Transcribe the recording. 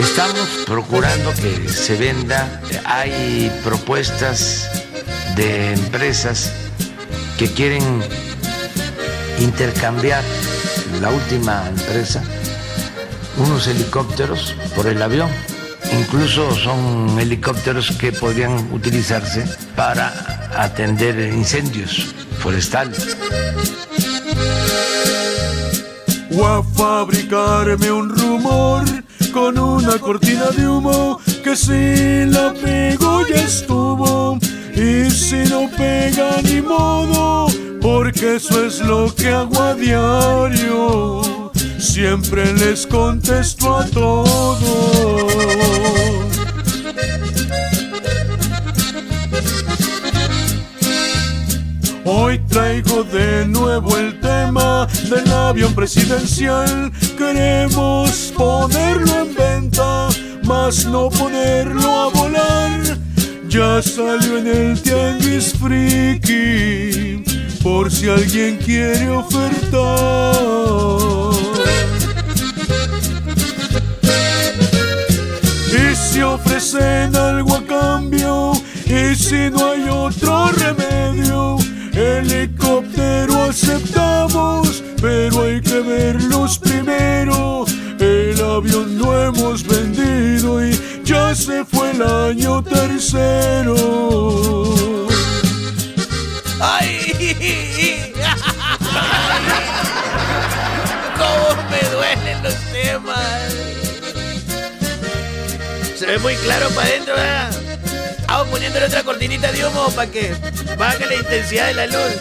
Estamos procurando que se venda. Hay propuestas de empresas que quieren intercambiar la última empresa unos helicópteros por el avión. Incluso son helicópteros que podrían utilizarse para atender incendios forestales. O a fabricarme un rumor con una cortina de humo que si la pego ya estuvo. Y si no pega ni modo porque eso es lo que hago a diario. Siempre les contesto a todos. Hoy traigo de nuevo el tema del avión presidencial. Queremos venta, no ponerlo a volar. Ya salió en el Tianguis Friki, por si alguien quiere ofertar. Y si ofrecen algo a cambio, y si no hay otro remedio, helicóptero aceptamos, pero hay que verlos primero. El avión no hemos vendido se fue el año tercero. ¡Ay! ¿Cómo me duelen los temas? Se ve muy claro para adentro, ¿verdad? Vamos poniéndole otra cortinita de humo para que baje la intensidad de la luz.